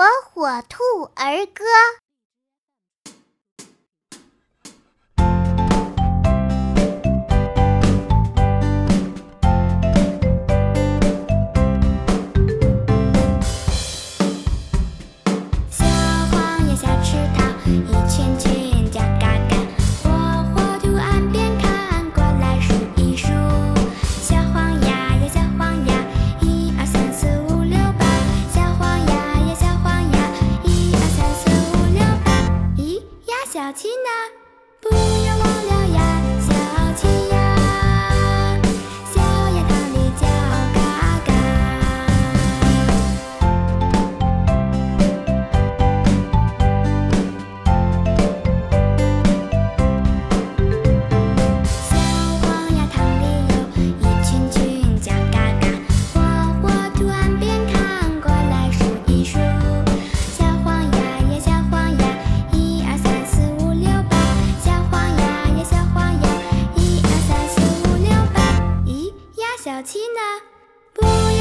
火火兔儿歌》。小黄鸭，小池塘，一圈圈。小气呢，不要忘了。小七呢？不要